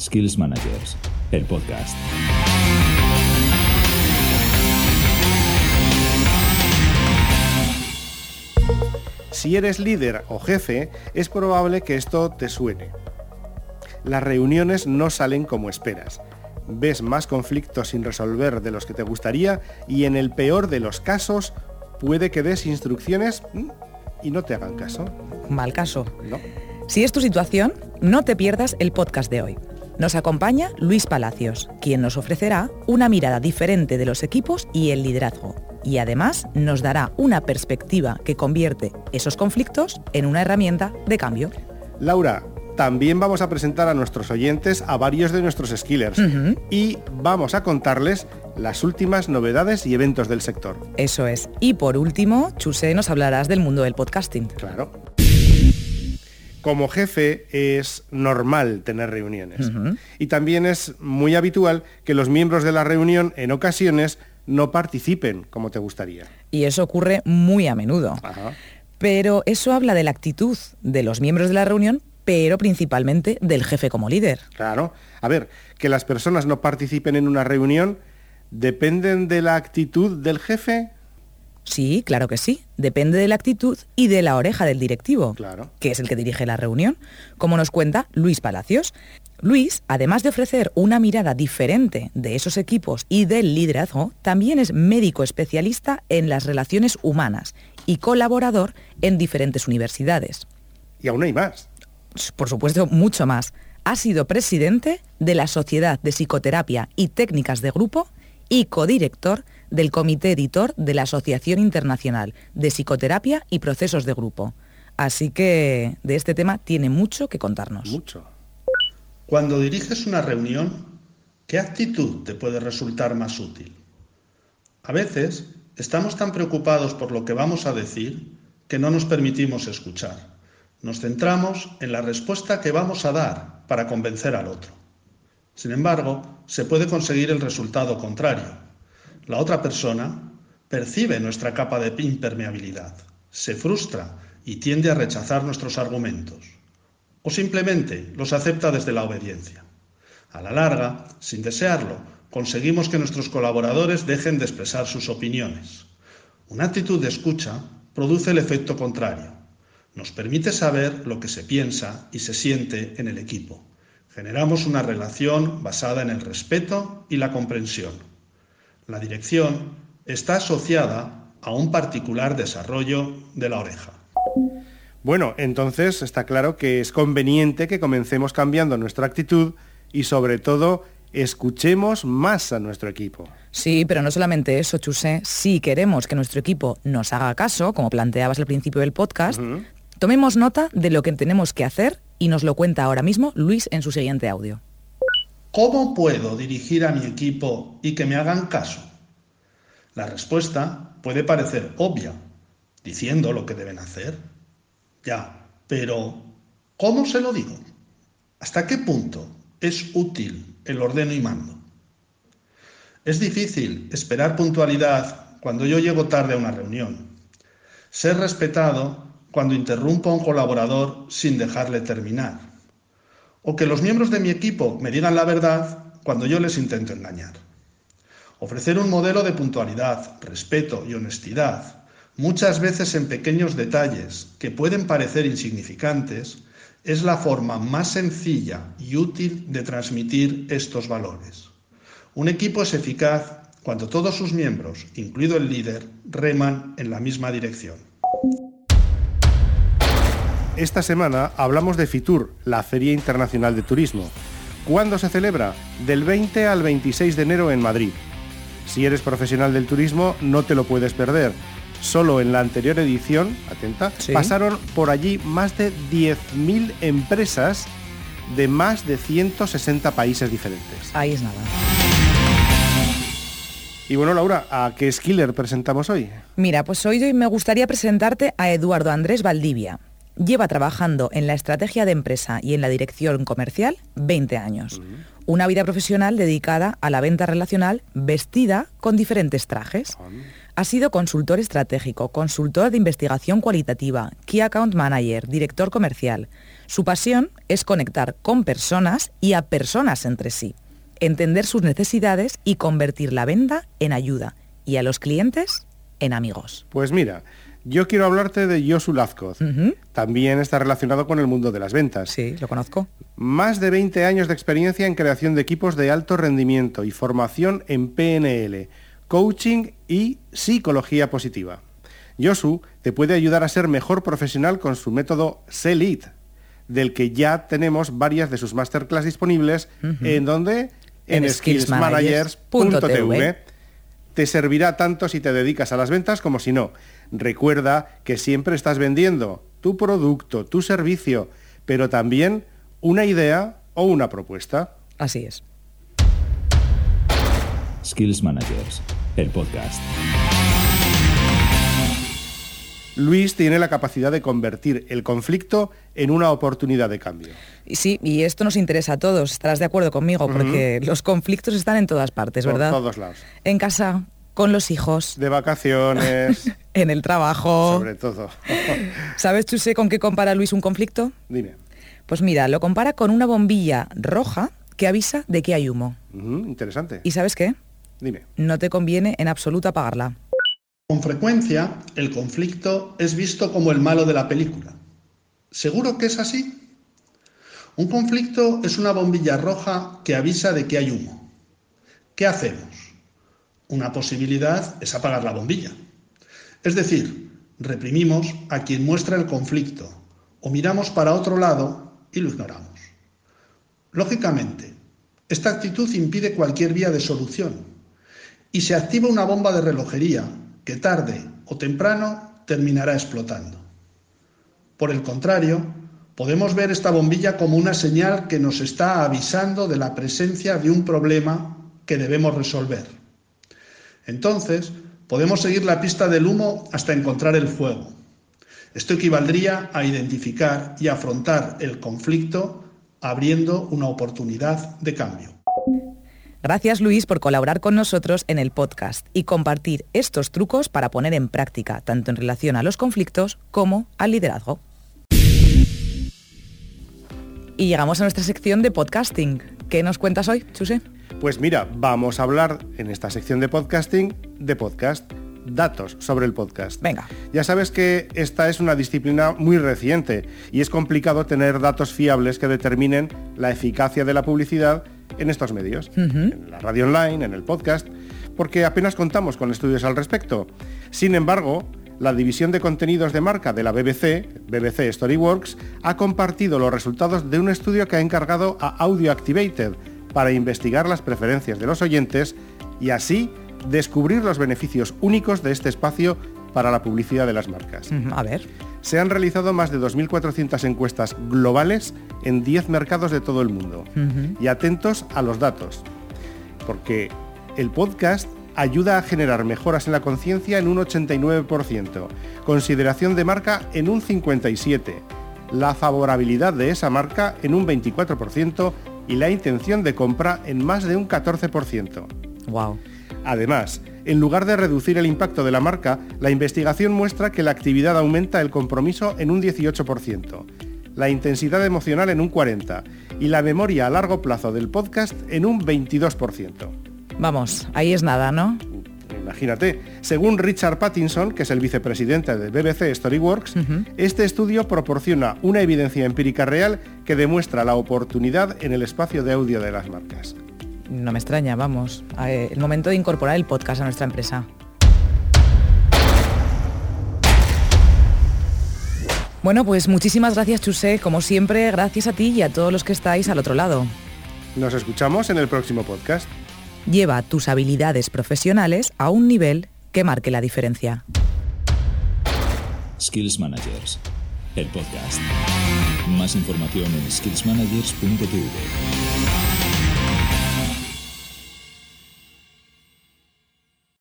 Skills Managers, el podcast. Si eres líder o jefe, es probable que esto te suene. Las reuniones no salen como esperas. Ves más conflictos sin resolver de los que te gustaría y en el peor de los casos puede que des instrucciones y no te hagan caso. Mal caso. No. Si es tu situación, no te pierdas el podcast de hoy. Nos acompaña Luis Palacios, quien nos ofrecerá una mirada diferente de los equipos y el liderazgo. Y además nos dará una perspectiva que convierte esos conflictos en una herramienta de cambio. Laura, también vamos a presentar a nuestros oyentes a varios de nuestros skillers y vamos a contarles las últimas novedades y eventos del sector. Eso es. Y por último, Chuse, nos hablarás del mundo del podcasting. Claro. Como jefe es normal tener reuniones y también es muy habitual que los miembros de la reunión en ocasiones no participen como te gustaría. Y eso ocurre muy a menudo. Ajá. Pero eso habla de la actitud de los miembros de la reunión, pero principalmente del jefe como líder. Claro. A ver, que las personas no participen en una reunión dependen de la actitud del jefe. Sí, claro que sí. Depende de la actitud y de la oreja del directivo, Claro. que es el que dirige la reunión, como nos cuenta Luis Palacios. Luis, además de ofrecer una mirada diferente de esos equipos y del liderazgo, también es médico especialista en las relaciones humanas y colaborador en diferentes universidades. Y aún hay más. Por supuesto, mucho más. Ha sido presidente de la Sociedad de Psicoterapia y Técnicas de Grupo y codirector del Comité Editor de la Asociación Internacional de Psicoterapia y Procesos de Grupo. Así que de este tema tiene mucho que contarnos. Mucho. Cuando diriges una reunión, ¿qué actitud te puede resultar más útil? A veces estamos tan preocupados por lo que vamos a decir que no nos permitimos escuchar. Nos centramos en la respuesta que vamos a dar para convencer al otro. Sin embargo, se puede conseguir el resultado contrario. La otra persona percibe nuestra capa de impermeabilidad, se frustra y tiende a rechazar nuestros argumentos o simplemente los acepta desde la obediencia. A la larga, sin desearlo, conseguimos que nuestros colaboradores dejen de expresar sus opiniones. Una actitud de escucha produce el efecto contrario. Nos permite saber lo que se piensa y se siente en el equipo. Generamos una relación basada en el respeto y la comprensión. La dirección está asociada a un particular desarrollo de la oreja. Bueno, entonces está claro que es conveniente que comencemos cambiando nuestra actitud y sobre todo escuchemos más a nuestro equipo. Sí, pero no solamente eso, Chusé. Si queremos que nuestro equipo nos haga caso, como planteabas al principio del podcast, tomemos nota de lo que tenemos que hacer y nos lo cuenta ahora mismo Luis en su siguiente audio. ¿Cómo puedo dirigir a mi equipo y que me hagan caso? La respuesta puede parecer obvia, diciendo lo que deben hacer. Ya, pero ¿cómo se lo digo? ¿Hasta qué punto es útil el ordeno y mando? Es difícil esperar puntualidad cuando yo llego tarde a una reunión. Ser respetado cuando interrumpo a un colaborador sin dejarle terminar o que los miembros de mi equipo me digan la verdad cuando yo les intento engañar. Ofrecer un modelo de puntualidad, respeto y honestidad, muchas veces en pequeños detalles que pueden parecer insignificantes, es la forma más sencilla y útil de transmitir estos valores. Un equipo es eficaz cuando todos sus miembros, incluido el líder, reman en la misma dirección. Esta semana hablamos de FITUR, la Feria Internacional de Turismo. ¿Cuándo se celebra? Del 20 al 26 de enero en Madrid. Si eres profesional del turismo, no te lo puedes perder. Solo en la anterior edición, atenta, Sí. pasaron por allí más de 10.000 empresas de más de 160 países diferentes. Ahí es nada. Y bueno, Laura, ¿a qué skiller presentamos hoy? Mira, pues hoy me gustaría presentarte a Eduardo Andrés Valdivia. Lleva trabajando en la estrategia de empresa y en la dirección comercial 20 años. Una vida profesional dedicada a la venta relacional vestida con diferentes trajes. Ha sido consultor estratégico, consultor de investigación cualitativa, Key Account Manager, director comercial. Su pasión es conectar con personas y a personas entre sí, entender sus necesidades y convertir la venta en ayuda y a los clientes en amigos. Pues mira, yo quiero hablarte de Josu Lazcoz. También está relacionado con el mundo de las ventas. Sí, lo conozco. Más de 20 años de experiencia en creación de equipos de alto rendimiento y formación en PNL, coaching y psicología positiva. Josu te puede ayudar a ser mejor profesional con su método SELIT, del que ya tenemos varias de sus masterclass disponibles, en donde en, En skillsmanagers.tv. Te servirá tanto si te dedicas a las ventas como si no. Recuerda que siempre estás vendiendo tu producto, tu servicio, pero también una idea o una propuesta. Así es. Skills Managers, el podcast. Luis tiene la capacidad de convertir el conflicto en una oportunidad de cambio. Y sí, y esto nos interesa a todos, estarás de acuerdo conmigo, porque los conflictos están en todas partes, Por ¿verdad? todos lados. En casa, con los hijos, De vacaciones, en el trabajo. sobre todo. ¿Sabes, Chuse, con qué compara Luis un conflicto? Dime. Pues mira, lo compara con una bombilla roja que avisa de que hay humo. Interesante. ¿Y sabes qué? Dime. No te conviene en absoluto apagarla. Con frecuencia, el conflicto es visto como el malo de la película. ¿Seguro que es así? Un conflicto es una bombilla roja que avisa de que hay humo. ¿Qué hacemos? Una posibilidad es apagar la bombilla. Es decir, reprimimos a quien muestra el conflicto o miramos para otro lado y lo ignoramos. Lógicamente, esta actitud impide cualquier vía de solución y se activa una bomba de relojería que tarde o temprano terminará explotando. Por el contrario, podemos ver esta bombilla como una señal que nos está avisando de la presencia de un problema que debemos resolver. Entonces, podemos seguir la pista del humo hasta encontrar el fuego. Esto equivaldría a identificar y afrontar el conflicto abriendo una oportunidad de cambio. Gracias Luis por colaborar con nosotros en el podcast y compartir estos trucos para poner en práctica tanto en relación a los conflictos como al liderazgo. Y llegamos a nuestra sección de podcasting. ¿Qué nos cuentas hoy, Chuse? Pues mira, vamos a hablar en esta sección de podcasting de podcast, datos sobre el podcast. Venga. Ya sabes que esta es una disciplina muy reciente y es complicado tener datos fiables que determinen la eficacia de la publicidad en estos medios, en la radio online, en el podcast, porque apenas contamos con estudios al respecto. Sin embargo, la división de contenidos de marca de la BBC, BBC Storyworks, ha compartido los resultados de un estudio que ha encargado a Audio Activated para investigar las preferencias de los oyentes y así descubrir los beneficios únicos de este espacio para la publicidad de las marcas. A ver. Se han realizado más de 2.400 encuestas globales en 10 mercados de todo el mundo. Y atentos a los datos, porque el podcast ayuda a generar mejoras en la conciencia en un 89%, consideración de marca en un 57%, la favorabilidad de esa marca en un 24% y la intención de compra en más de un 14%. Wow. Además, en lugar de reducir el impacto de la marca, la investigación muestra que la actividad aumenta el compromiso en un 18%, la intensidad emocional en un 40% y la memoria a largo plazo del podcast en un 22%. Vamos, ahí es nada, ¿no? Imagínate, según Richard Pattinson, que es el vicepresidente de BBC Storyworks, este estudio proporciona una evidencia empírica real que demuestra la oportunidad en el espacio de audio de las marcas. No me extraña, vamos. Eh, El momento de incorporar el podcast a nuestra empresa. Bueno, pues muchísimas gracias, Chuse. Como siempre, gracias a ti y a todos los que estáis al otro lado. Nos escuchamos en el próximo podcast. Lleva tus habilidades profesionales a un nivel que marque la diferencia. Skills Managers, el podcast. Más información en skillsmanagers.tv.